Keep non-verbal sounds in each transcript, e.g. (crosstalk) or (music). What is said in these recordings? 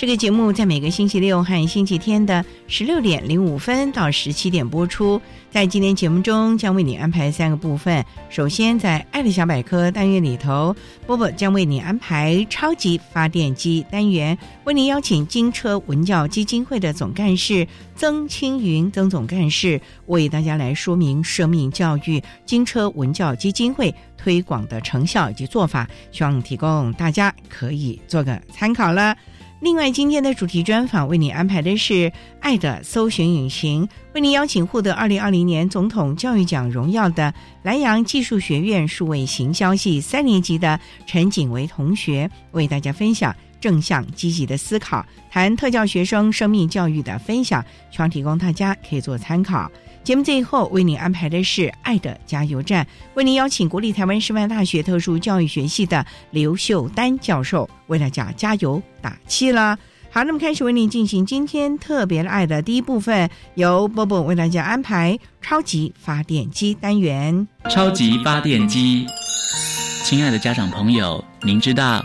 这个节目在每个星期六和星期天的十六点零五分到十七点播出。在今天节目中，将为你安排三个部分。首先，在“爱的小百科”单元里头，波波将为你安排“超级发电机”单元，为您邀请金车文教基金会的总干事曾青云曾总干事，为大家来说明生命教育金车文教基金会推广的成效以及做法，希望提供大家可以做个参考了。另外，今天的主题专访为你安排的是《爱的搜寻引擎》，为您邀请获得二零二零年总统教育奖荣耀的南阳技术学院数位行销系三年级的陈景维同学，为大家分享正向积极的思考，谈特教学生生命教育的分享，希望提供大家可以做参考。节目最后为您安排的是《爱的加油站》，为您邀请国立台湾师范大学特殊教育学系的刘秀丹教授为大家加油打气了。好，那么开始为您进行今天特别的爱的第一部分，由波波为大家安排超级发电机单元。超级发电机，亲爱的家长朋友，您知道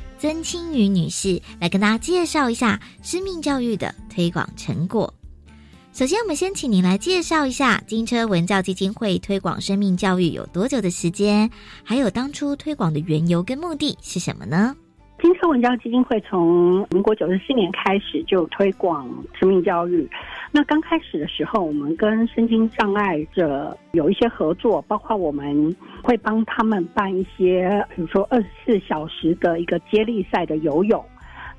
曾青云女士，来跟大家介绍一下生命教育的推广成果。首先，我们先请您来介绍一下金车文教基金会推广生命教育有多久的时间，还有当初推广的缘由跟目的是什么呢？金车文教基金会从民国九十四年开始就推广生命教育。那刚开始的时候，我们跟身心障碍者有一些合作，包括我们会帮他们办一些，比如说二十四小时的一个接力赛的游泳。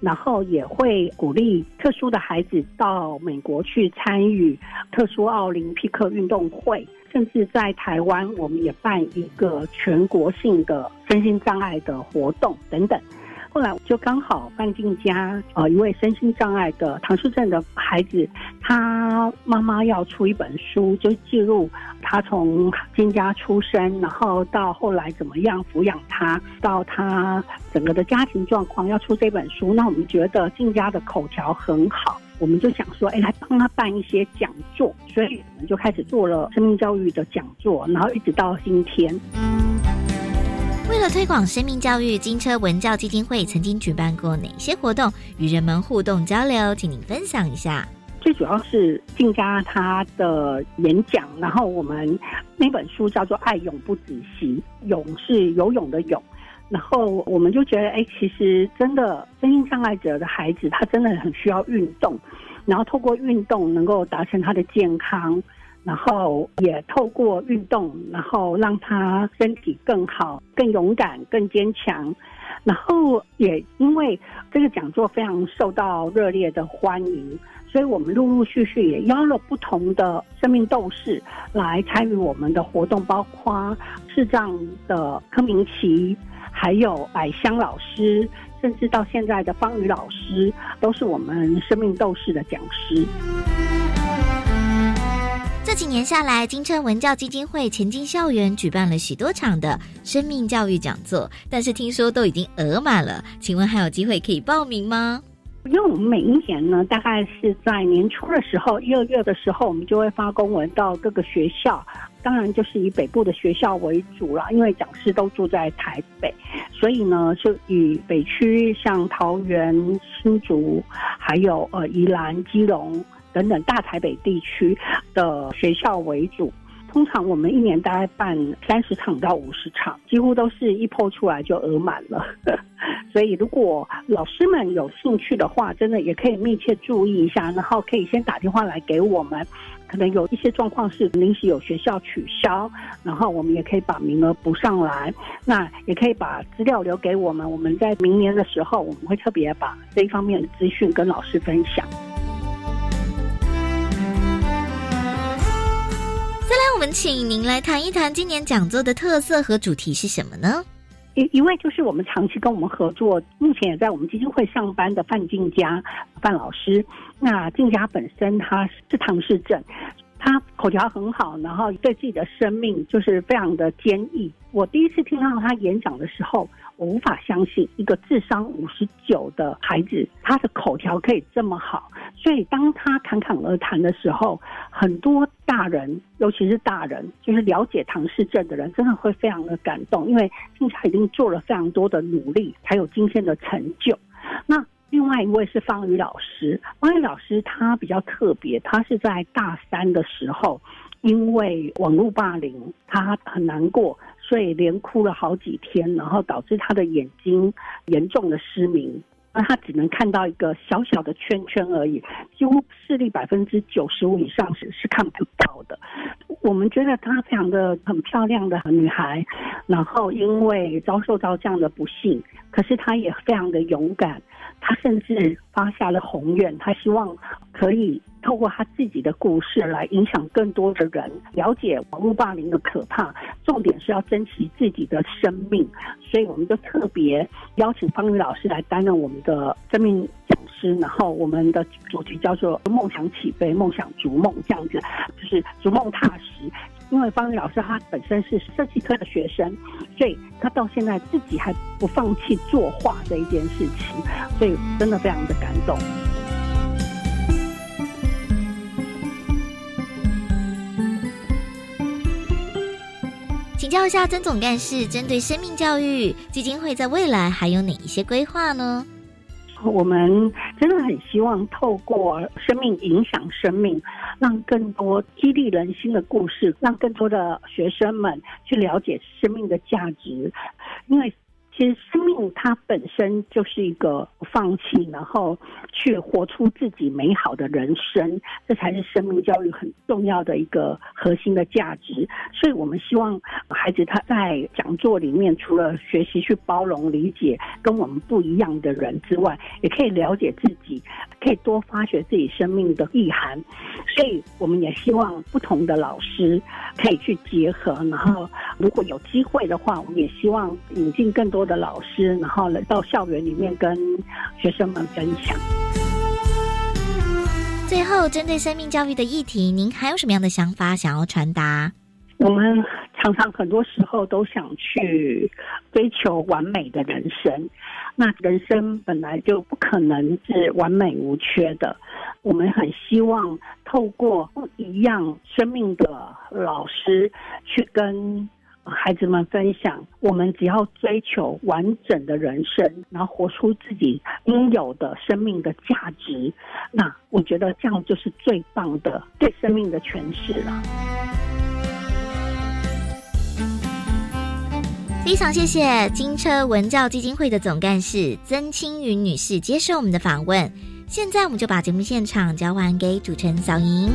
然后也会鼓励特殊的孩子到美国去参与特殊奥林匹克运动会，甚至在台湾，我们也办一个全国性的身心障碍的活动等等。后来就刚好范进家，呃，一位身心障碍的唐氏症的孩子，他妈妈要出一本书，就记录他从金家出生，然后到后来怎么样抚养他，到他整个的家庭状况，要出这本书。那我们觉得进家的口条很好，我们就想说，哎，来帮他办一些讲座，所以我们就开始做了生命教育的讲座，然后一直到今天。为了推广生命教育，金车文教基金会曾经举办过哪些活动，与人们互动交流？请您分享一下。最主要是静佳他的演讲，然后我们那本书叫做《爱永不止息》，泳是游泳的泳，然后我们就觉得，哎，其实真的身心障碍者的孩子，他真的很需要运动，然后透过运动能够达成他的健康。然后也透过运动，然后让他身体更好、更勇敢、更坚强。然后也因为这个讲座非常受到热烈的欢迎，所以我们陆陆续续也邀了不同的生命斗士来参与我们的活动，包括视障的柯明奇。还有百香老师，甚至到现在的方宇老师，都是我们生命斗士的讲师。这几年下来，金车文教基金会前进校园举办了许多场的生命教育讲座，但是听说都已经额满了。请问还有机会可以报名吗？因为我们每一年呢，大概是在年初的时候，一二月的时候，我们就会发公文到各个学校，当然就是以北部的学校为主了，因为讲师都住在台北，所以呢，就以北区像桃园、新竹，还有呃宜兰、基隆。等等大台北地区的学校为主，通常我们一年大概办三十场到五十场，几乎都是一破出来就额满了。(laughs) 所以如果老师们有兴趣的话，真的也可以密切注意一下，然后可以先打电话来给我们。可能有一些状况是临时有学校取消，然后我们也可以把名额补上来。那也可以把资料留给我们，我们在明年的时候，我们会特别把这一方面的资讯跟老师分享。再来，我们请您来谈一谈今年讲座的特色和主题是什么呢？一一位就是我们长期跟我们合作，目前也在我们基金会上班的范静佳范老师。那静佳本身她是唐氏症，他口条很好，然后对自己的生命就是非常的坚毅。我第一次听到他演讲的时候。我无法相信一个智商五十九的孩子，他的口条可以这么好。所以当他侃侃而谈的时候，很多大人，尤其是大人，就是了解唐氏症的人，真的会非常的感动，因为静佳已经做了非常多的努力，才有今天的成就。那另外一位是方宇老师，方宇老师他比较特别，他是在大三的时候，因为网络霸凌，他很难过。所以连哭了好几天，然后导致他的眼睛严重的失明，那他只能看到一个小小的圈圈而已，几乎视力百分之九十五以上是是看不到的。我们觉得她非常的很漂亮的女孩，然后因为遭受到这样的不幸，可是她也非常的勇敢，他甚至发下了宏愿，他希望可以。透过他自己的故事来影响更多的人了解网络霸凌的可怕，重点是要珍惜自己的生命，所以我们就特别邀请方宇老师来担任我们的生命讲师，然后我们的主题叫做“梦想起飞，梦想逐梦”这样子，就是逐梦踏实。因为方宇老师他本身是设计科的学生，所以他到现在自己还不放弃作画这一件事情，所以真的非常的感动。请教一下曾总干事，针对生命教育基金会在未来还有哪一些规划呢？我们真的很希望透过生命影响生命，让更多激励人心的故事，让更多的学生们去了解生命的价值，因为。其实生命它本身就是一个放弃，然后去活出自己美好的人生，这才是生命教育很重要的一个核心的价值。所以我们希望孩子他在讲座里面，除了学习去包容、理解跟我们不一样的人之外，也可以了解自己，可以多发掘自己生命的意涵。所以我们也希望不同的老师可以去结合，然后如果有机会的话，我们也希望引进更多。的老师，然后来到校园里面跟学生们分享。最后，针对生命教育的议题，您还有什么样的想法想要传达？我们常常很多时候都想去追求完美的人生，那人生本来就不可能是完美无缺的。我们很希望透过不一样生命的老师去跟。孩子们分享，我们只要追求完整的人生，然后活出自己应有的生命的价值，那我觉得这样就是最棒的对生命的诠释了。非常谢谢金车文教基金会的总干事曾青云女士接受我们的访问。现在我们就把节目现场交还给主持人小莹。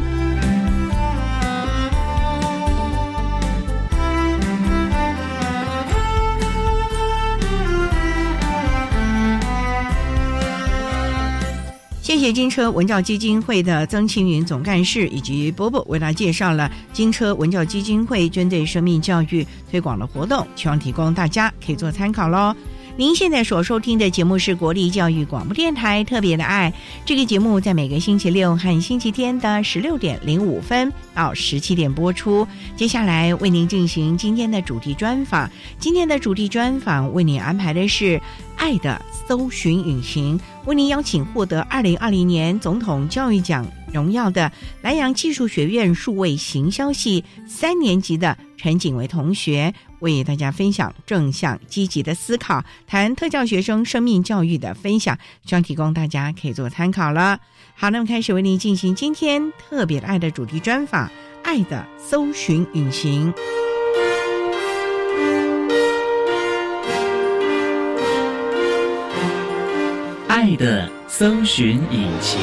谢谢金车文教基金会的曾庆云总干事以及波波为大家介绍了金车文教基金会针对生命教育推广的活动，希望提供大家可以做参考喽。您现在所收听的节目是国立教育广播电台特别的爱，这个节目在每个星期六和星期天的十六点零五分到十七点播出。接下来为您进行今天的主题专访，今天的主题专访为您安排的是。爱的搜寻引擎为您邀请获得二零二零年总统教育奖荣耀的南洋技术学院数位行销系三年级的陈景维同学，为大家分享正向积极的思考，谈特教学生生命教育的分享，希望提供大家可以做参考了。好，那么开始为您进行今天特别的爱的主题专访，爱的搜寻引擎。爱的搜寻引擎。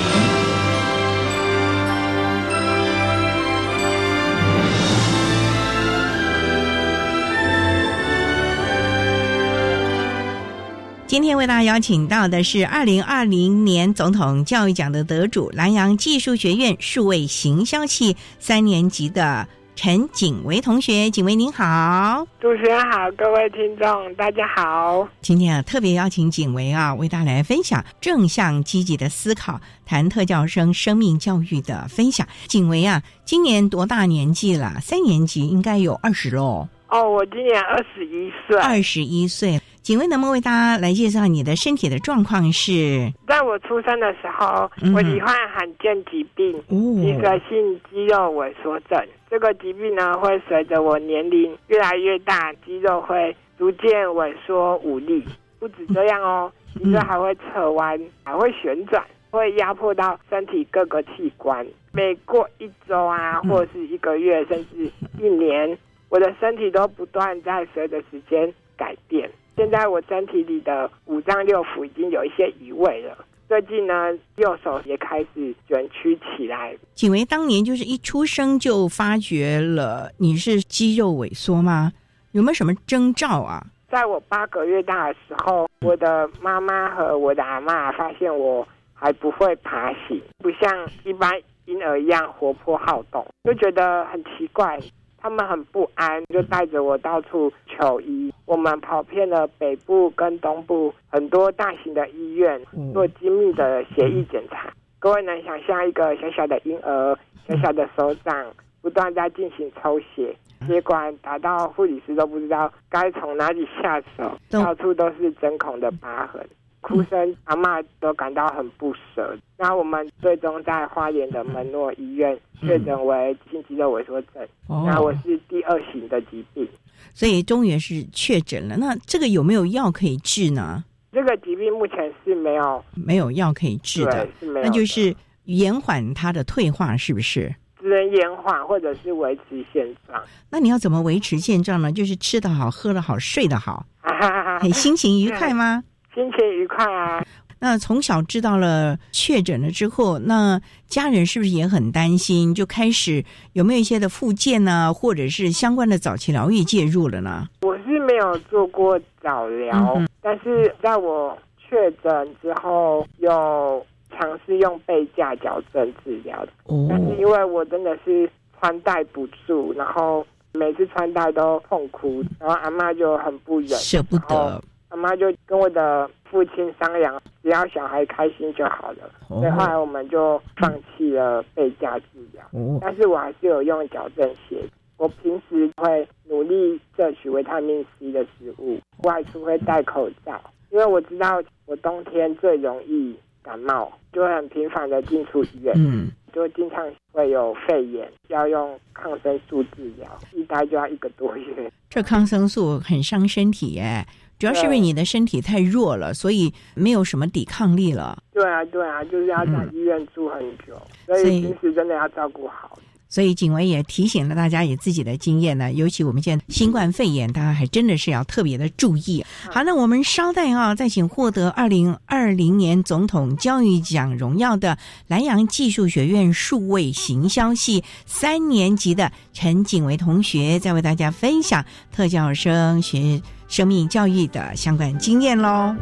今天为大家邀请到的是二零二零年总统教育奖的得主，南阳技术学院数位行销系三年级的。陈景维同学，景维您好，主持人好，各位听众大家好。今天啊，特别邀请景维啊，为大家来分享正向积极的思考，谈特教生生命教育的分享。景维啊，今年多大年纪了？三年级应该有二十喽。哦，我今年二十一岁。二十一岁。请问能不能为大家来介绍你的身体的状况？是在我出生的时候，我罹患罕见疾病——一个性肌肉萎缩症。这个疾病呢，会随着我年龄越来越大，肌肉会逐渐萎缩无力。不止这样哦，肌肉还会侧弯，还会旋转，会压迫到身体各个器官。每过一周啊，或者是一个月，甚至一年，我的身体都不断在随着时间改变。现在我身体里的五脏六腑已经有一些移位了。最近呢，右手也开始卷曲起来。景维当年就是一出生就发觉了你是肌肉萎缩吗？有没有什么征兆啊？在我八个月大的时候，我的妈妈和我的阿妈发现我还不会爬行，不像一般婴儿一样活泼好动，就觉得很奇怪。他们很不安，就带着我到处求医。我们跑遍了北部跟东部很多大型的医院，做精密的血液检查。各位能想象一个小小的婴儿、小小的手掌，不断在进行抽血，血管打到护理师都不知道该从哪里下手，到处都是针孔的疤痕。哭声，阿妈都感到很不舍。那我们最终在花莲的门诺医院确诊为心肌肉萎缩症。那我是第二型的疾病，所以终于是确诊了。那这个有没有药可以治呢？这个疾病目前是没有没有药可以治的，是没有。那就是延缓它的退化，是不是？只能延缓，或者是维持现状。那你要怎么维持现状呢？就是吃得好，喝得好，睡得好，(laughs) 很心情愉快吗？心情愉快啊！那从小知道了确诊了之后，那家人是不是也很担心？就开始有没有一些的复健呢，或者是相关的早期疗愈介入了呢？我是没有做过早疗，但是在我确诊之后，有尝试用背架矫正治疗的。但是因为我真的是穿戴不住，然后每次穿戴都痛哭，然后阿妈就很不忍，舍不得。妈妈就跟我的父亲商量，只要小孩开心就好了。所以后来我们就放弃了被架治疗。但是我还是有用矫正鞋。我平时会努力摄取维他命 C 的食物，外出会戴口罩，因为我知道我冬天最容易感冒，就会很频繁的进出医院。嗯，就经常会有肺炎，要用抗生素治疗，一待就要一个多月。这抗生素很伤身体耶。主要是因为你的身体太弱了，所以没有什么抵抗力了。对啊，对啊，就是要在医院住很久，所以平时真的要照顾好。所以景维也提醒了大家，以自己的经验呢，尤其我们现在新冠肺炎，大家还真的是要特别的注意。好，那我们稍待啊，再请获得二零二零年总统教育奖荣耀的南阳技术学院数位行销系三年级的陈景维同学，再为大家分享特教生学。生命教育的相关经验喽。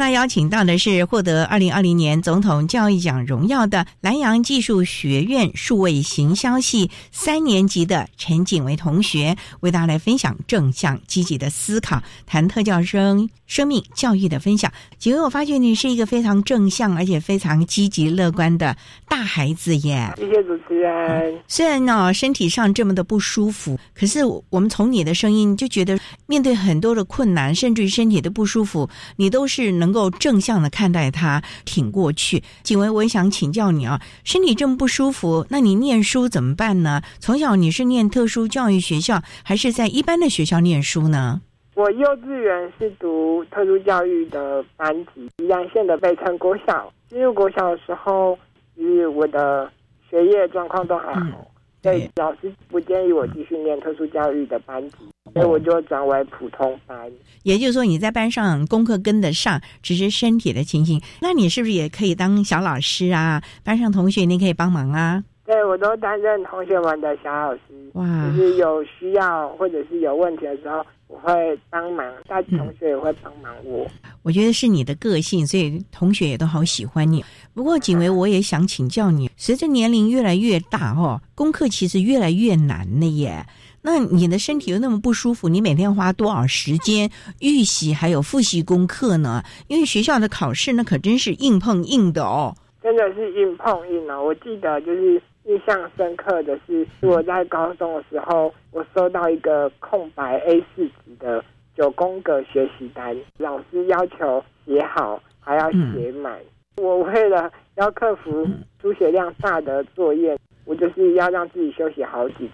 大家邀请到的是获得二零二零年总统教育奖荣耀的南洋技术学院数位行销系三年级的陈景维同学，为大家来分享正向积极的思考，谈特教生生命教育的分享。景维，我发觉你是一个非常正向而且非常积极乐观的大孩子耶。谢谢主持人。虽然呢身体上这么的不舒服，可是我们从你的声音就觉得，面对很多的困难，甚至于身体的不舒服，你都是。是能够正向的看待它，挺过去。景维，我也想请教你啊，身体这么不舒服，那你念书怎么办呢？从小你是念特殊教育学校，还是在一般的学校念书呢？我幼稚园是读特殊教育的班级，宜兰县的北城国小。进入国小的时候，就是我的学业状况都还好。对，老师不建议我继续念特殊教育的班级，所以我就转为普通班。也就是说，你在班上功课跟得上，只是身体的情形。那你是不是也可以当小老师啊？班上同学你可以帮忙啊？对，我都担任同学们的小老师。哇，就是有需要或者是有问题的时候。我会帮忙，大同学也会帮忙我。我觉得是你的个性，所以同学也都好喜欢你。不过景维，我也想请教你，随着年龄越来越大，哦，功课其实越来越难了耶。那你的身体又那么不舒服，你每天花多少时间预习还有复习功课呢？因为学校的考试那可真是硬碰硬的哦。真的是硬碰硬哦！我记得就是。印象深刻的是，我在高中的时候，我收到一个空白 A 四纸的九宫格学习单，老师要求写好，还要写满。我为了要克服书写量大的作业，我就是要让自己休息好几次，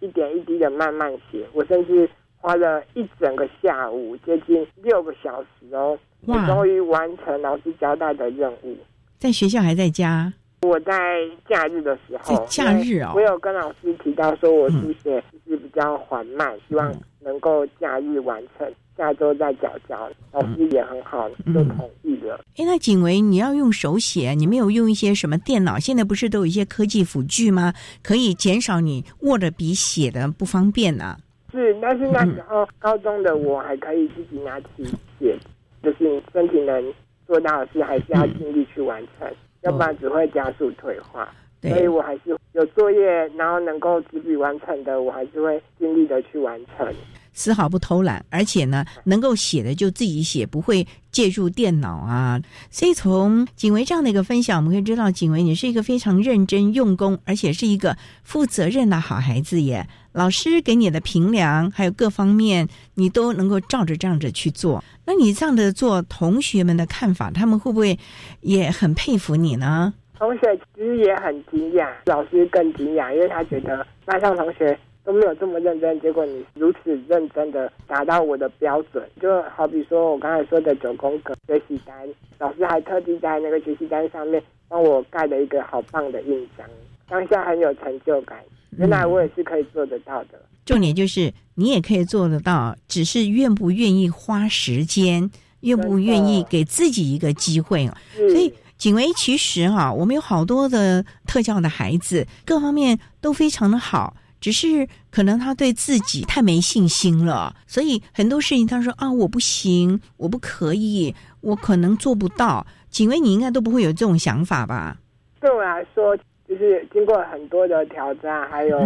一点一滴的慢慢写。我甚至花了一整个下午，接近六个小时哦，我终于完成老师交代的任务。在学校还在家？我在假日的时候，假日哦，我有跟老师提到说，我书写是比较缓慢，希望能够假日完成，下周再交交。老师也很好，就同意了。哎，那景维，你要用手写，你没有用一些什么电脑？现在不是都有一些科技辅具吗？可以减少你握着笔写的不方便呢。是，但是那时候高中的我还可以自己拿起写，就是身体能做到的事，还是要尽力去完成。要不然只会加速退化，所以我还是有作业，然后能够执笔完成的，我还是会尽力的去完成，丝毫不偷懒，而且呢，能够写的就自己写，不会借助电脑啊。所以从景维这样的一个分享，我们可以知道，景维你是一个非常认真用功，而且是一个负责任的好孩子耶。老师给你的评量，还有各方面，你都能够照着这样子去做。那你这样的做，同学们的看法，他们会不会也很佩服你呢？同学其实也很惊讶，老师更惊讶，因为他觉得班上同学都没有这么认真，结果你如此认真的达到我的标准。就好比说我刚才说的九宫格学习单，老师还特地在那个学习单上面帮我盖了一个好棒的印章，当下很有成就感。原来我也是可以做得到的。重点就是你也可以做得到，只是愿不愿意花时间，愿不愿意给自己一个机会所以景维其实哈，我们有好多的特教的孩子，各方面都非常的好，只是可能他对自己太没信心了，所以很多事情他说啊，我不行，我不可以，我可能做不到。景维，你应该都不会有这种想法吧？对我来说。就是经过很多的挑战，还有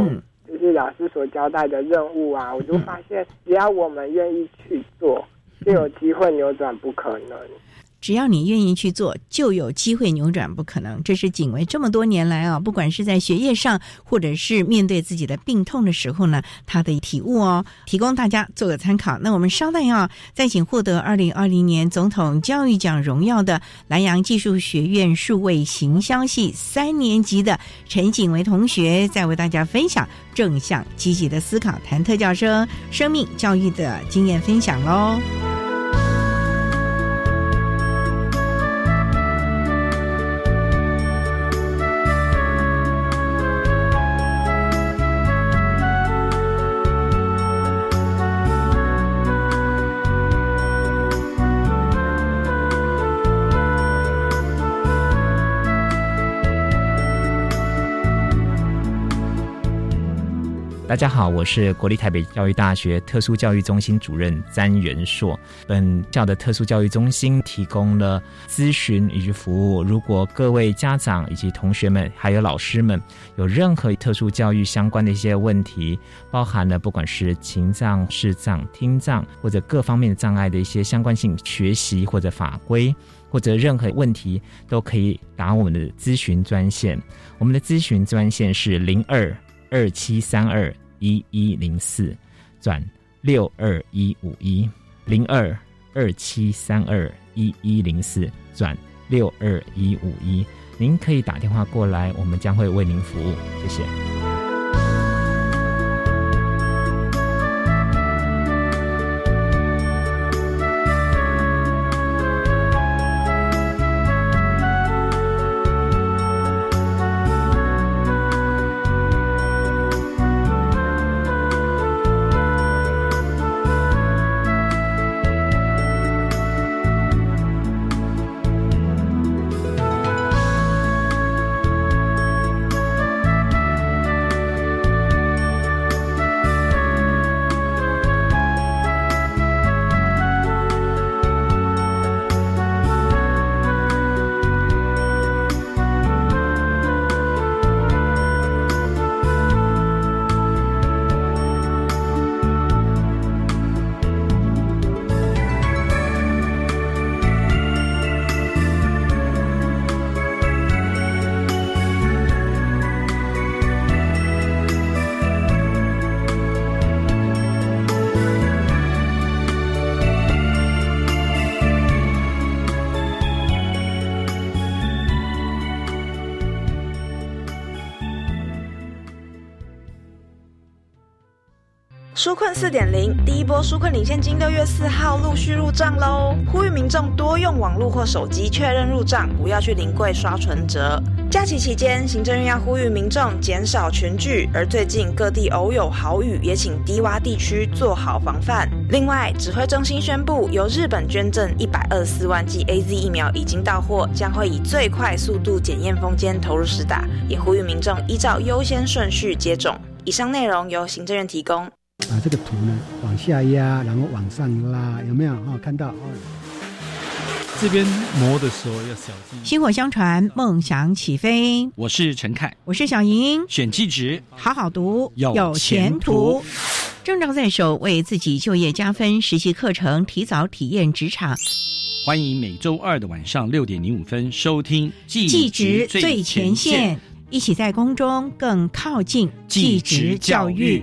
就是老师所交代的任务啊，我就发现，只要我们愿意去做，就有机会扭转不可能。只要你愿意去做，就有机会扭转不可能。这是景维这么多年来啊，不管是在学业上，或者是面对自己的病痛的时候呢，他的体悟哦，提供大家做个参考。那我们稍待啊，再请获得二零二零年总统教育奖荣耀的南洋技术学院数位行销系三年级的陈景维同学，再为大家分享正向积极的思考，谈特教生生命教育的经验分享喽。大家好，我是国立台北教育大学特殊教育中心主任詹元硕。本校的特殊教育中心提供了咨询以及服务。如果各位家长以及同学们还有老师们有任何特殊教育相关的一些问题，包含了不管是情障、视障、听障或者各方面的障碍的一些相关性学习或者法规或者任何问题，都可以打我们的咨询专线。我们的咨询专线是零二。二七三二一一零四转六二一五一零二二七三二一一零四转六二一五一，您可以打电话过来，我们将会为您服务。谢谢。困四点零，第一波纾困领现金六月四号陆续入账喽！呼吁民众多用网络或手机确认入账，不要去临柜刷存折。假期期间，行政院要呼吁民众减少群聚，而最近各地偶有豪雨，也请低洼地区做好防范。另外，指挥中心宣布，由日本捐赠一百二十四万剂 A Z 疫苗已经到货，将会以最快速度检验封间投入实打，也呼吁民众依照优先顺序接种。以上内容由行政院提供。把这个图呢往下压，然后往上拉，有没有？哈，看到哦。这边磨的时候要小心。薪火相传，梦想起飞。我是陈凯，我是小莹。选气值，好好读，有前途。证照在手，为自己就业加分。实习课程，提早体验职场。欢迎每周二的晚上六点零五分收听。技职最前线，一起在宫中更靠近技职教育。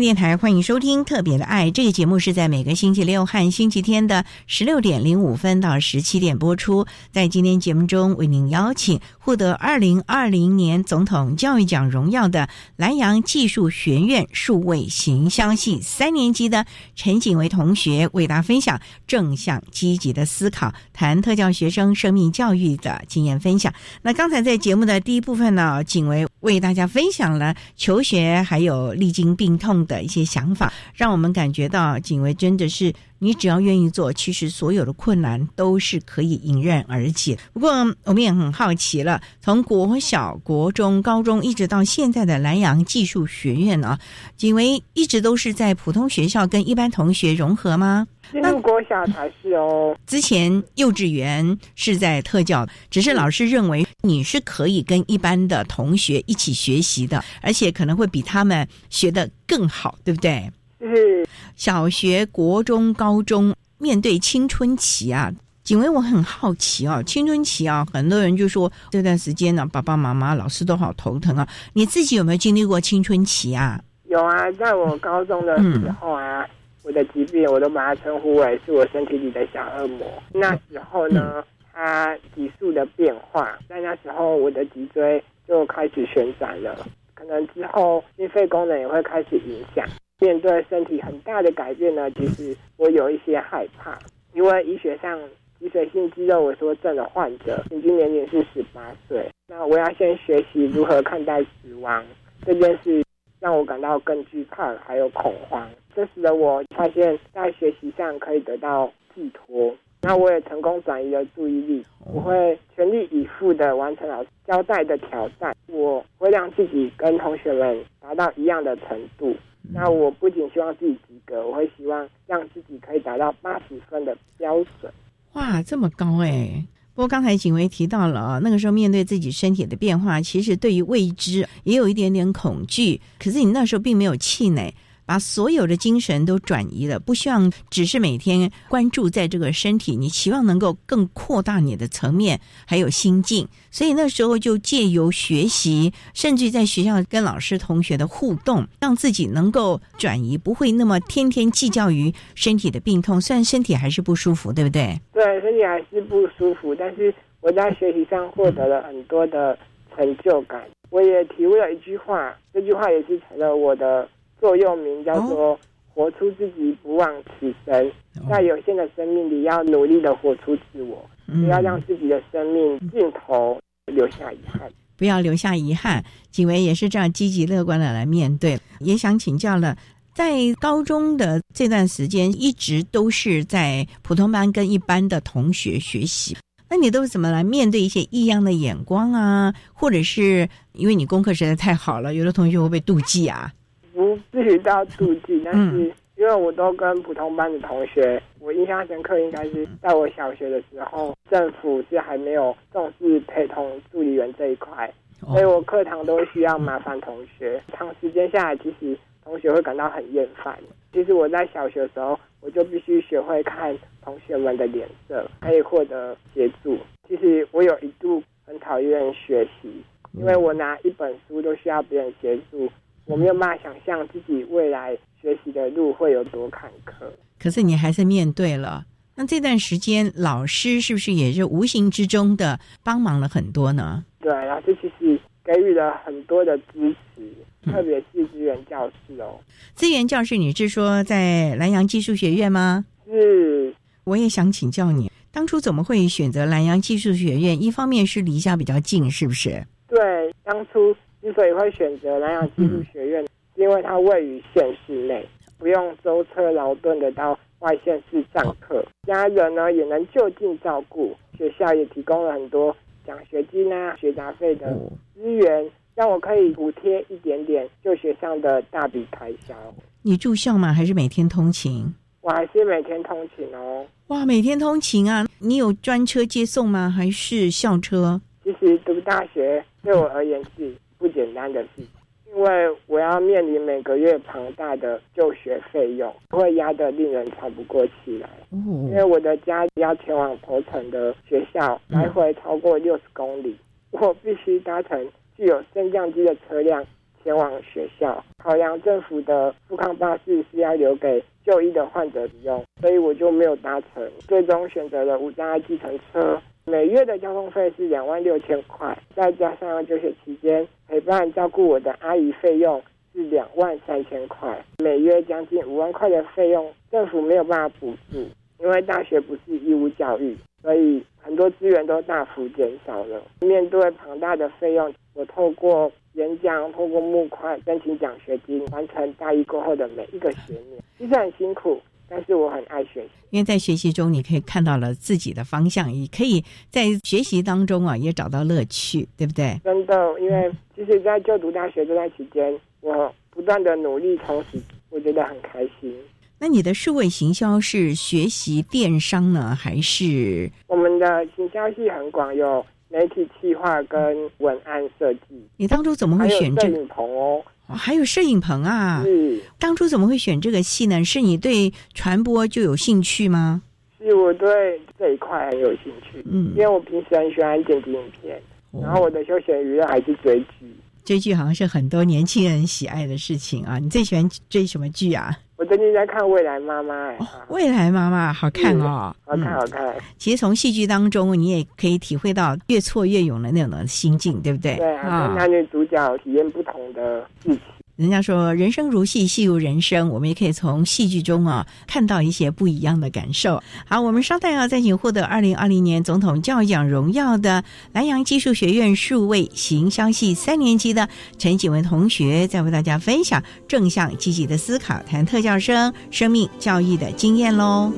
电台欢迎收听《特别的爱》这个节目，是在每个星期六和星期天的十六点零五分到十七点播出。在今天节目中，为您邀请获得二零二零年总统教育奖荣耀的南阳技术学院数位行销系三年级的陈景维同学，为大家分享正向积极的思考，谈特教学生生命教育的经验分享。那刚才在节目的第一部分呢，景维为大家分享了求学还有历经病痛。的一些想法，让我们感觉到景维真的是你只要愿意做，其实所有的困难都是可以迎刃而解。不过我们也很好奇了，从国小、国中、高中一直到现在的南洋技术学院啊，景维一直都是在普通学校跟一般同学融合吗？进入国小才是哦。之前幼稚园是在特教，只是老师认为你是可以跟一般的同学一起学习的，而且可能会比他们学得更好，对不对？是。小学、国中、高中面对青春期啊，景薇，我很好奇啊，青春期啊，很多人就说这段时间呢，爸爸妈妈、老师都好头疼啊。你自己有没有经历过青春期啊？有啊，在我高中的时候啊。我的疾病，我都把它称呼为是我身体里的小恶魔。那时候呢，它急速的变化，在那时候我的脊椎就开始旋转了，可能之后心肺功能也会开始影响。面对身体很大的改变呢，其实我有一些害怕，因为医学上脊髓性肌肉萎缩症的患者平均年龄是十八岁，那我要先学习如何看待死亡这件事。让我感到更惧怕，还有恐慌。这使得我发现，在学习上可以得到寄托。那我也成功转移了注意力。我会全力以赴的完成老师交代的挑战。我会让自己跟同学们达到一样的程度。那我不仅希望自己及格，我会希望让自己可以达到八十分的标准。哇，这么高哎！不过刚才景薇提到了啊，那个时候面对自己身体的变化，其实对于未知也有一点点恐惧。可是你那时候并没有气馁。把所有的精神都转移了，不希望只是每天关注在这个身体，你期望能够更扩大你的层面，还有心境。所以那时候就借由学习，甚至在学校跟老师、同学的互动，让自己能够转移，不会那么天天计较于身体的病痛。虽然身体还是不舒服，对不对？对，身体还是不舒服，但是我在学习上获得了很多的成就感。我也体会了一句话，这句话也是成了我的。座右铭叫做“活出自己，不忘此生”。在有限的生命里，要努力的活出自我，不要让自己的生命尽头留下遗憾。不要留下遗憾，景维也是这样积极乐观的来面对。也想请教了，在高中的这段时间，一直都是在普通班跟一般的同学学习，那你都怎么来面对一些异样的眼光啊？或者是因为你功课实在太好了，有的同学会不会妒忌啊？不至于到妒忌，但是因为我都跟普通班的同学，我印象深刻，应该是在我小学的时候，政府是还没有重视陪同助理员这一块，所以我课堂都需要麻烦同学。长时间下来，其实同学会感到很厌烦。其实我在小学的时候，我就必须学会看同学们的脸色，可以获得协助。其实我有一度很讨厌学习，因为我拿一本书都需要别人协助。我没有办法想象自己未来学习的路会有多坎坷，可是你还是面对了。那这段时间，老师是不是也是无形之中的帮忙了很多呢？对，老师其实给予了很多的支持，特别是资源教室哦。资源教室，你是说在南洋技术学院吗？是。我也想请教你，当初怎么会选择南洋技术学院？一方面是离家比较近，是不是？对，当初。之所以会选择南洋技术学院，是因为它位于县市内，不用舟车劳顿的到外县市上课，家人呢也能就近照顾，学校也提供了很多奖学金啊、学杂费的资源，让我可以补贴一点点就学上的大笔开销。你住校吗？还是每天通勤？我还是每天通勤哦。哇，每天通勤啊！你有专车接送吗？还是校车？其实读大学对我而言是。不简单的事情，因为我要面临每个月庞大的就学费用，会压得令人喘不过气来。因为我的家要前往头城的学校，来回超过六十公里，我必须搭乘具有升降机的车辆前往学校。考量政府的富康巴士是要留给就医的患者使用，所以我就没有搭乘，最终选择了无障碍计程车。每月的交通费是两万六千块，再加上就学期间陪伴照顾我的阿姨费用是两万三千块，每月将近五万块的费用，政府没有办法补助，因为大学不是义务教育，所以很多资源都大幅减少了。面对庞大的费用，我透过演讲，透过募款申请奖学金，完成大一过后的每一个学年。其实很辛苦，但是我很爱学习。因为在学习中，你可以看到了自己的方向，也可以在学习当中啊，也找到乐趣，对不对？真的，因为其实，在就读大学这段期间，我不断的努力充实，我觉得很开心。那你的数位行销是学习电商呢，还是我们的行销系很广，有媒体企划跟文案设计。你当初怎么会选这个？摄影棚哦，还有摄影棚啊。是。当初怎么会选这个系呢？是你对传播就有兴趣吗？是我对这一块很有兴趣。嗯，因为我平时很喜欢剪辑影片，然后我的休闲娱乐还是追剧。追剧好像是很多年轻人喜爱的事情啊。你最喜欢追什么剧啊？我最近在看《未来妈妈》哎，未来妈妈好看哦，好看好看。其实从戏剧当中，你也可以体会到越挫越勇的那种心境，对不对？对啊，男女主角体验不同的剧情。人家说人生如戏，戏如人生，我们也可以从戏剧中啊看到一些不一样的感受。好，我们稍待要再请获得二零二零年总统教育奖荣耀的南洋技术学院数位行销系三年级的陈景文同学，再为大家分享正向积极的思考，谈特教生生命教育的经验喽。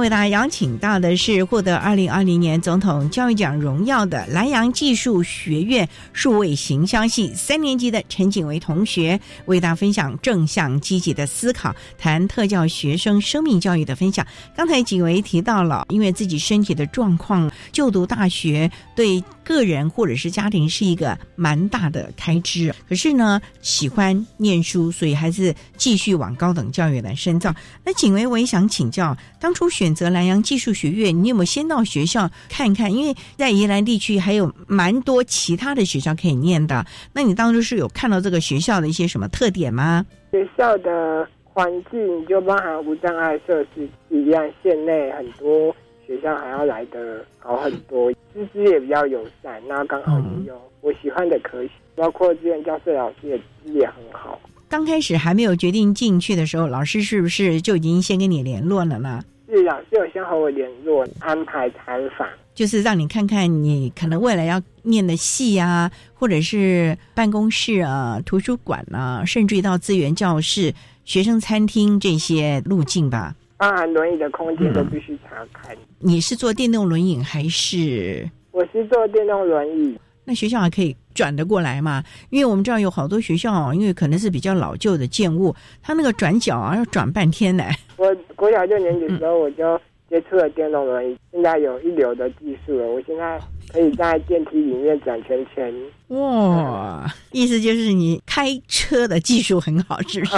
为大家邀请到的是获得二零二零年总统教育奖荣耀的南阳技术学院数位行销系三年级的陈景维同学，为大家分享正向积极的思考，谈特教学生生命教育的分享。刚才景维提到了，因为自己身体的状况，就读大学对。个人或者是家庭是一个蛮大的开支，可是呢，喜欢念书，所以还是继续往高等教育来深造。那景维，我也想请教，当初选择南洋技术学院，你有没有先到学校看看？因为在宜兰地区还有蛮多其他的学校可以念的。那你当初是有看到这个学校的一些什么特点吗？学校的环境就包含无障碍设施，一样县内很多。学校还要来的好很多，师资也比较友善，那刚好也有我喜欢的科系，包括资源教室老师也资也很好。刚开始还没有决定进去的时候，老师是不是就已经先跟你联络了呢？是老师有先和我联络，安排采访，就是让你看看你可能未来要念的系啊，或者是办公室啊、图书馆啊，甚至于到资源教室、学生餐厅这些路径吧。包含轮椅的空间都必须查看。你是坐电动轮椅还是？我是坐电动轮椅。那学校还可以转得过来吗？因为我们知道有好多学校，因为可能是比较老旧的建物，它那个转角啊要转半天呢。我国小六年级的时候，我就接触了电动轮椅，现在有一流的技术了。我现在可以在电梯里面转圈圈。哇，意思就是你开车的技术很好，是不是？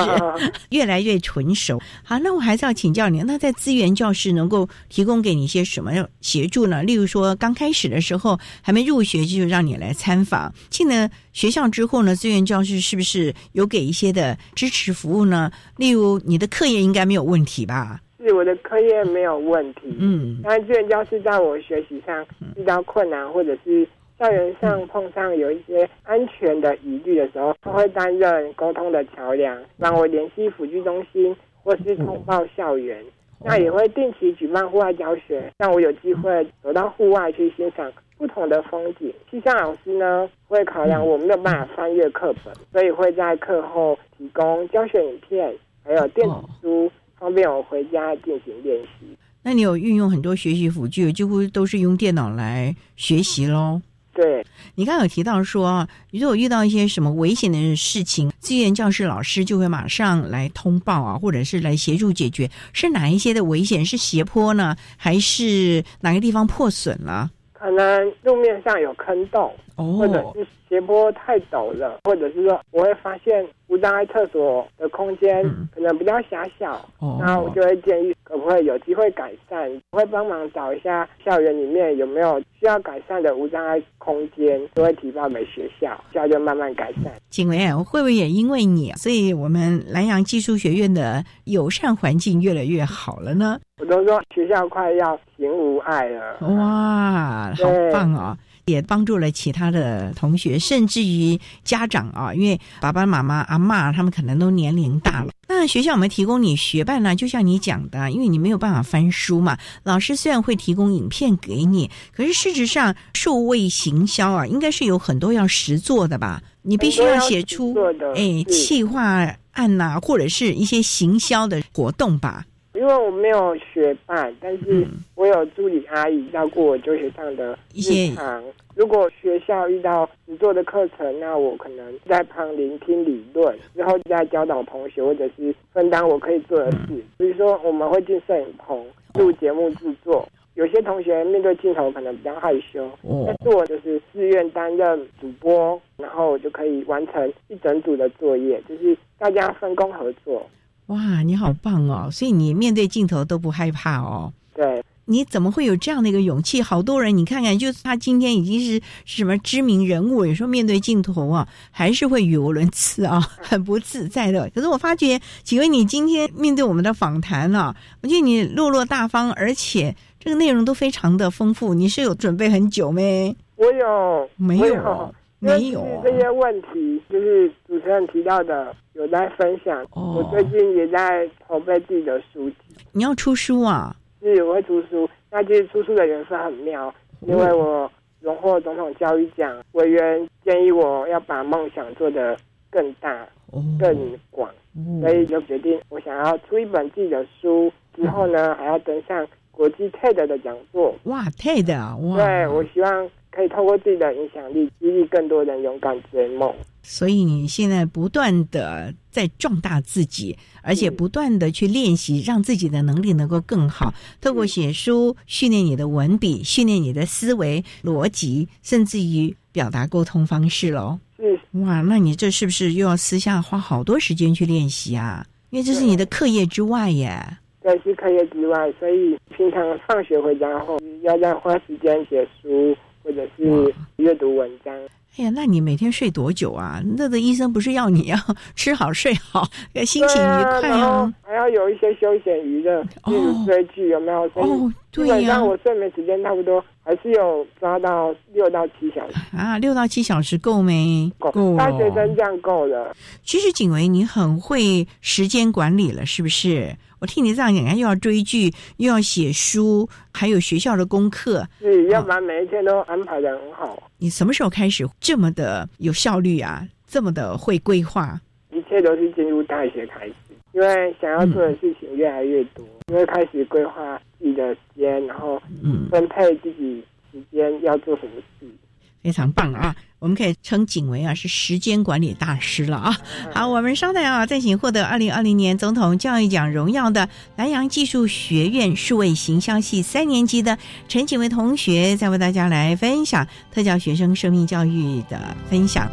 越来越纯熟。好，那我还是要请教你，那在资源教室能够提供给你一些什么协助呢？例如说，刚开始的时候还没入学就让你来参访，进了学校之后呢，资源教室是不是有给一些的支持服务呢？例如你的课业应该没有问题吧？是我的课业没有问题，嗯，但资源教师在我学习上遇到困难，或者是校园上碰上有一些安全的疑虑的时候，他会担任沟通的桥梁，让我联系辅具中心或是通报校园。那也会定期举办户外教学，让我有机会走到户外去欣赏不同的风景。气象老师呢会考量我没有办法翻阅课本，所以会在课后提供教学影片，还有电子书。方便我回家进行练习。那你有运用很多学习辅具，几乎都是用电脑来学习喽？对，你刚刚有提到说，如果遇到一些什么危险的事情，资源教室老师就会马上来通报啊，或者是来协助解决。是哪一些的危险？是斜坡呢，还是哪个地方破损了？可能路面上有坑洞，或者是斜坡太陡了，或者是说我会发现无障碍厕所的空间可能比较狭小，那我就会建议可不可以有机会改善，我会帮忙找一下校园里面有没有需要改善的无障碍空间，都会提报给学校，校就慢慢改善。景维，会不会也因为你，所以我们南洋技术学院的友善环境越来越好了呢？我都说学校快要行无碍了，哇，好棒哦！也帮助了其他的同学，甚至于家长啊，因为爸爸妈妈、阿妈他们可能都年龄大了。那学校有没有提供你学伴呢？就像你讲的，因为你没有办法翻书嘛，老师虽然会提供影片给你，可是事实上数位行销啊，应该是有很多要实做的吧？你必须要写出哎企划案呐，或者是一些行销的活动吧。因为我没有学伴，但是我有助理阿姨照顾我就学上的日常。如果学校遇到实做的课程，那我可能在旁聆听理论，之后再教导同学，或者是分担我可以做的事。比如说，我们会进摄影棚录节目制作。有些同学面对镜头可能比较害羞，但是我就是自愿担任主播，然后我就可以完成一整组的作业，就是大家分工合作。哇，你好棒哦！所以你面对镜头都不害怕哦。对，你怎么会有这样的一个勇气？好多人，你看看，就是他今天已经是什么知名人物，有时候面对镜头啊，还是会语无伦次啊，(laughs) 很不自在的。可是我发觉，请问你今天面对我们的访谈啊，我觉得你落落大方，而且这个内容都非常的丰富。你是有准备很久没？我有，没有。没有这些问题，就是主持人提到的，有在分享。我最近也在筹备自己的书籍。你要出书啊？是，我会出书。那其实出书的缘分很妙，因为我荣获总统教育奖，委员建议我要把梦想做得更大、更广，所以就决定我想要出一本自己的书。之后呢，还要登上国际 TED 的讲座。哇，TED 啊！哇，对我希望。可以透过自己的影响力，激励更多人勇敢追梦。所以你现在不断的在壮大自己，而且不断的去练习，让自己的能力能够更好。透过写书训练你的文笔，训练你的思维逻辑，甚至于表达沟通方式喽。嗯，哇，那你这是不是又要私下花好多时间去练习啊？因为这是你的课业之外耶。对，是课业之外，所以平常放学回家后，要再花时间写书。或者是阅读文章。哎呀，那你每天睡多久啊？那个医生不是要你要 (laughs) 吃好睡好，心情愉快啊？还要有一些休闲娱乐，例如追剧，有没有？哦，对呀。基本上我睡眠时间差不多还是有抓到六到七小时啊，六到七小时够没？够。大学生这样够了。其实景维，你很会时间管理了，是不是？我听你这样讲，又要追剧，又要写书，还有学校的功课，是要把每一天都安排的很好。你什么时候开始这么的有效率啊？这么的会规划？一切都是进入大学开始，因为想要做的事情越来越多，因为开始规划自己的时间，然后分配自己时间要做什么事。非常棒啊！我们可以称景为啊是时间管理大师了啊。好，我们稍待啊，再请获得二零二零年总统教育奖荣耀的南洋技术学院数位行销系三年级的陈景维同学，再为大家来分享特教学生生命教育的分享。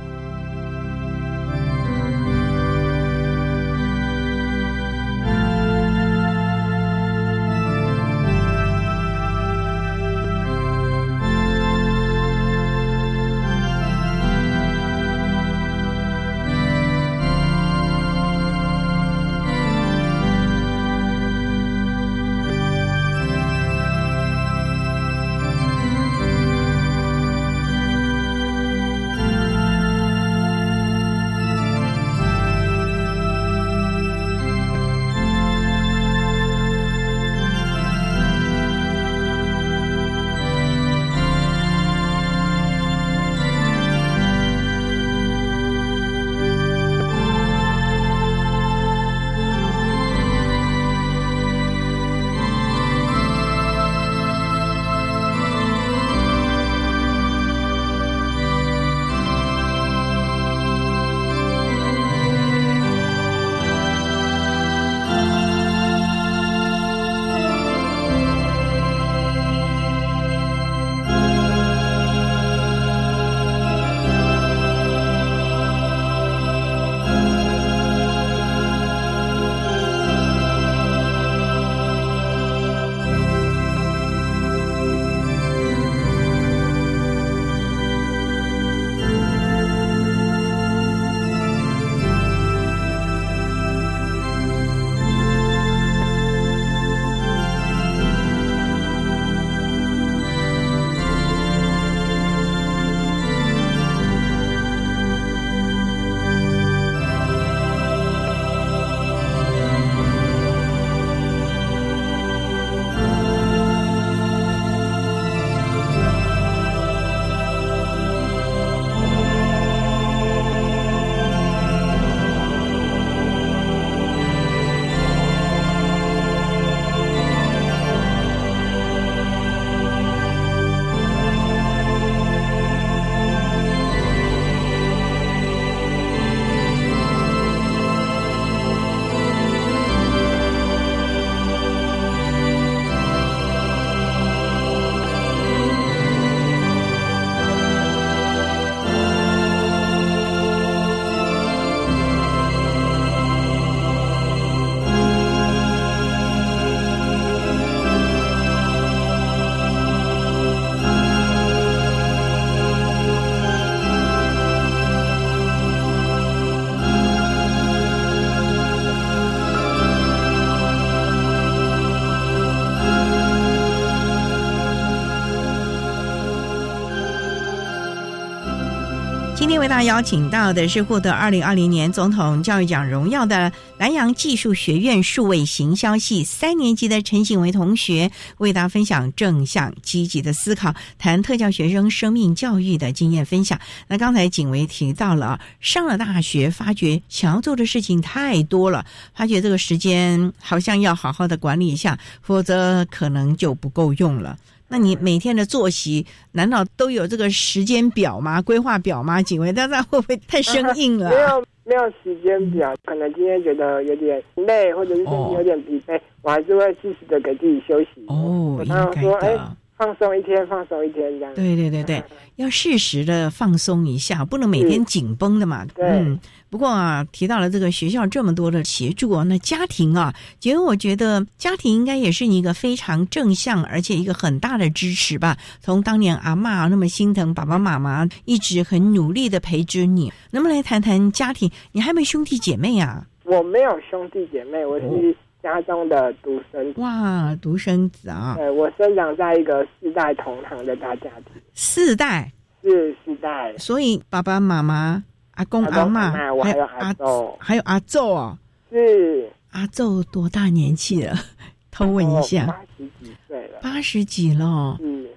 为大家邀请到的是获得二零二零年总统教育奖荣耀的南洋技术学院数位行销系三年级的陈醒维同学，为大家分享正向积极的思考，谈特教学生生命教育的经验分享。那刚才景维提到了，上了大学，发觉想要做的事情太多了，发觉这个时间好像要好好的管理一下，否则可能就不够用了。那你每天的作息难道都有这个时间表吗？规划表吗？警卫，那那会不会太生 (laughs) 硬了？没有，没有时间表。可能今天觉得有点累，或者是身体有点疲惫，我还是会适时的给自己休息。哦，应该的。放松一天，放松一天，这样。对对对对，(laughs) 要适时的放松一下，不能每天紧绷的嘛。嗯。不过啊，提到了这个学校这么多的协助啊，那家庭啊，其实我觉得家庭应该也是一个非常正向，而且一个很大的支持吧。从当年阿妈那么心疼爸爸妈妈，一直很努力的陪着你，能不能来谈谈家庭？你还没兄弟姐妹啊？我没有兄弟姐妹，我是。家中的独生哇，独生子啊！对我生长在一个四代同堂的大家庭，四代？是四代，所以爸爸妈妈、阿公阿妈，还有阿昼，还有阿昼哦，是。阿昼多大年纪了？(laughs) 偷问一下，八十几岁了，八十几了。嗯，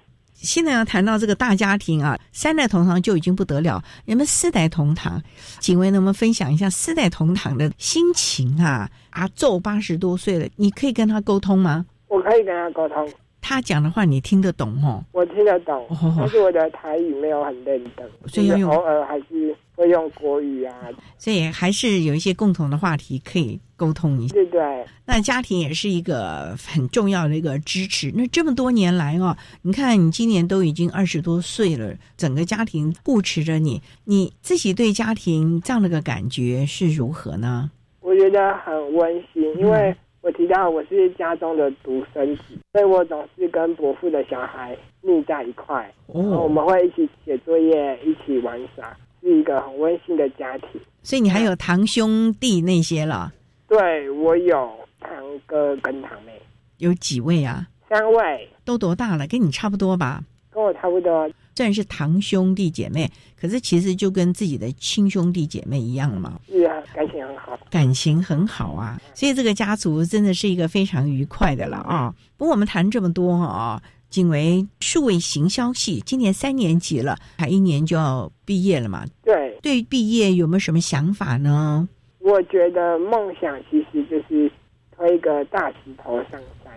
现在要谈到这个大家庭啊，三代同堂就已经不得了，你们四代同堂，请问能不能分享一下四代同堂的心情啊？阿宙八十多岁了，你可以跟他沟通吗？我可以跟他沟通。他讲的话你听得懂哦？我听得懂，哦但是我的台语没有很认真，所以偶尔还是会用国语啊，所以还是有一些共同的话题可以沟通一下。对对。那家庭也是一个很重要的一个支持。那这么多年来哦，你看你今年都已经二十多岁了，整个家庭护持着你，你自己对家庭这样的个感觉是如何呢？我觉得很温馨，因为我提到我是家中的独生子，所以我总是跟伯父的小孩腻在一块，然后我们会一起写作业，一起玩耍，是一个很温馨的家庭。所以你还有堂兄弟那些了，对我有堂哥跟堂妹，有几位啊？三位都多大了？跟你差不多吧？跟我差不多。虽然是堂兄弟姐妹，可是其实就跟自己的亲兄弟姐妹一样了嘛。是啊，感情很好。感情很好啊，所以这个家族真的是一个非常愉快的了啊。不过我们谈这么多啊，仅为数位行销系今年三年级了，还一年就要毕业了嘛。对，对毕业有没有什么想法呢？我觉得梦想其实就是推一个大石头上山，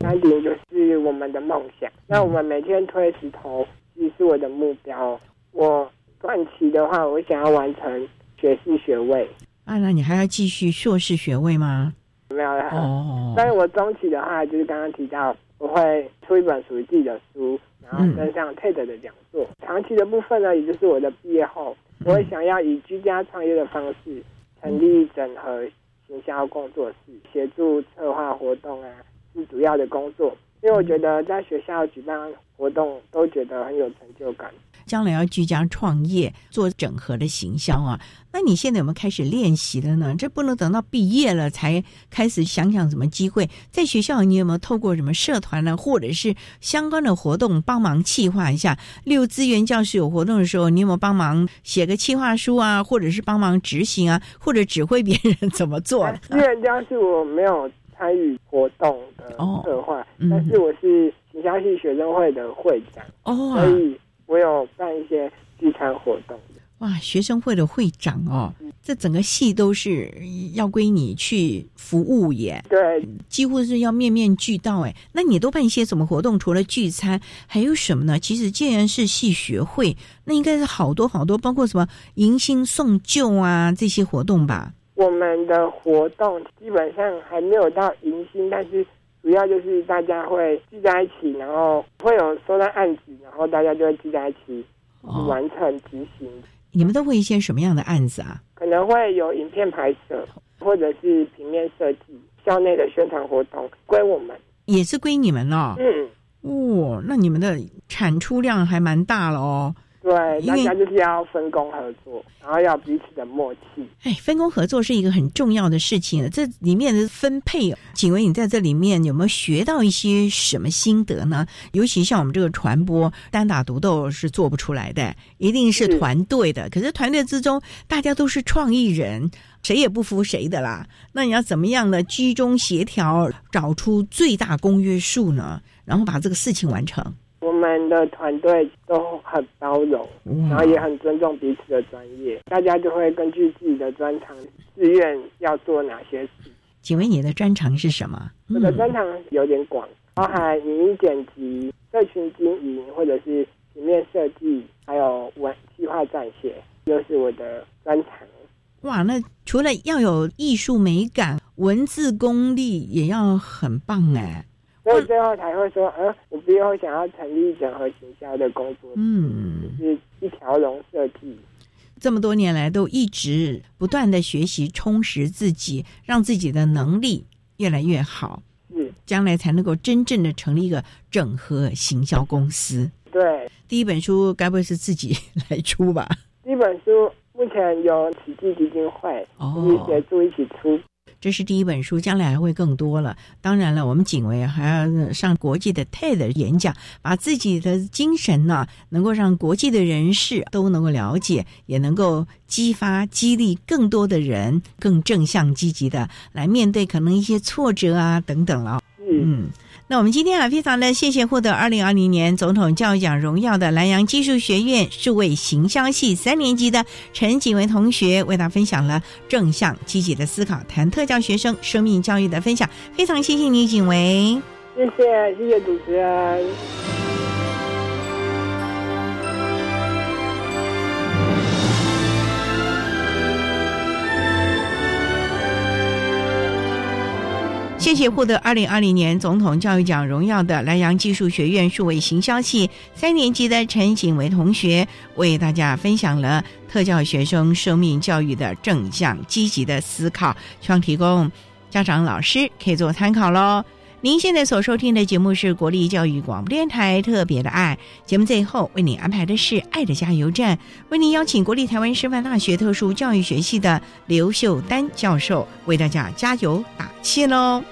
山顶就是我们的梦想。那我们每天推石头，其实是我的目标。我短期的话，我想要完成学士学位。啊，那你还要继续硕士学位吗？没有了。哦。但是我中期的话，就是刚刚提到，我会出一本属于自己的书，然后跟上 TED 的讲座。长期的部分呢，也就是我的毕业后，我会想要以居家创业的方式，成立整合行销工作室，协助策划活动啊，是主要的工作。因为我觉得在学校举办活动，都觉得很有成就感。将来要居家创业，做整合的行销啊，那你现在有没有开始练习了呢？这不能等到毕业了才开始想想什么机会。在学校，你有没有透过什么社团呢，或者是相关的活动帮忙企划一下？例如资源教室有活动的时候，你有没有帮忙写个企划书啊，或者是帮忙执行啊，或者指挥别人怎么做？资源教室我没有参与活动的策划，哦嗯、但是我是行销系学生会的会长，哦、所以。我有办一些聚餐活动哇！学生会的会长哦，这整个系都是要归你去服务耶。对，几乎是要面面俱到哎。那你都办一些什么活动？除了聚餐，还有什么呢？其实既然是系学会，那应该是好多好多，包括什么迎新送旧啊这些活动吧。我们的活动基本上还没有到迎新，但是。主要就是大家会聚在一起，然后会有收到案子，然后大家就会聚在一起完成执行。你们都会一些什么样的案子啊？可能会有影片拍摄，或者是平面设计、校内的宣传活动，归我们，也是归你们哦。嗯，哦，那你们的产出量还蛮大了哦。对，大家就是要分工合作，然后要彼此的默契。哎，分工合作是一个很重要的事情。这里面的分配，请问你在这里面有没有学到一些什么心得呢？尤其像我们这个传播，单打独斗是做不出来的，一定是团队的。可是团队之中，大家都是创意人，谁也不服谁的啦。那你要怎么样呢居中协调，找出最大公约数呢？然后把这个事情完成。我们的团队都很包容，嗯然后也很尊重彼此的专业，大家就会根据自己的专长自愿要做哪些事。请问你的专长是什么？我的专长有点广，包含影音剪辑、社群经营，或者是平面设计，还有文计划撰写，就是我的专长。哇，那除了要有艺术美感，文字功力也要很棒哎。所以最后才会说，呃，我毕业后想要成立整合行销的工作，嗯，就是一条龙设计。这么多年来都一直不断的学习，充实自己，让自己的能力越来越好，嗯将来才能够真正的成立一个整合行销公司。对，第一本书该不会是自己来出吧？第一本书目前由奇迹基金会一起协助一起出。这是第一本书，将来还会更多了。当然了，我们警卫还要上国际的 TED 演讲，把自己的精神呢、啊，能够让国际的人士都能够了解，也能够激发、激励更多的人更正向、积极的来面对可能一些挫折啊等等了。嗯。那我们今天啊，非常的谢谢获得二零二零年总统教育奖荣耀的南阳技术学院数位行销系三年级的陈景维同学，为大家分享了正向积极的思考，谈特教学生生命教育的分享。非常谢谢你，景维。谢谢谢谢主持人。谢谢获得二零二零年总统教育奖荣耀的莱阳技术学院数位行销系三年级的陈景维同学，为大家分享了特教学生生命教育的正向积极的思考，希望提供家长老师可以做参考喽。您现在所收听的节目是国立教育广播电台特别的爱节目，最后为您安排的是爱的加油站，为您邀请国立台湾师范大学特殊教育学系的刘秀丹教授为大家加油打气喽。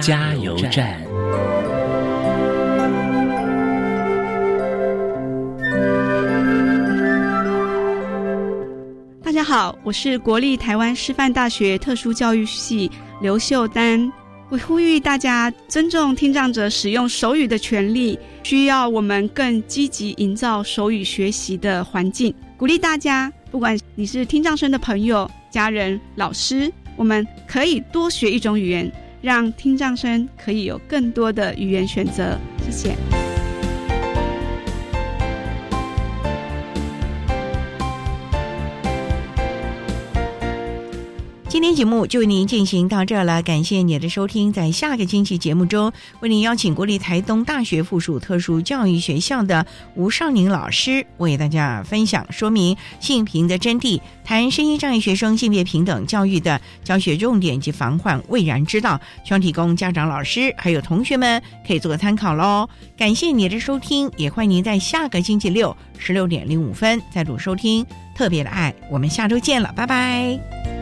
加油站。大家好，我是国立台湾师范大学特殊教育系刘秀丹。我呼吁大家尊重听障者使用手语的权利，需要我们更积极营造手语学习的环境，鼓励大家，不管你是听障生的朋友、家人、老师，我们可以多学一种语言，让听障生可以有更多的语言选择。谢谢。今天节目就为您进行到这了，感谢你的收听。在下个星期节目中，为您邀请国立台东大学附属特殊教育学校的吴少宁老师，为大家分享说明性平的真谛，谈身心障碍学生性别平等教育的教学重点及防患未然之道，希望提供家长、老师还有同学们可以做个参考喽。感谢你的收听，也欢迎您在下个星期六十六点零五分再度收听特别的爱。我们下周见了，拜拜。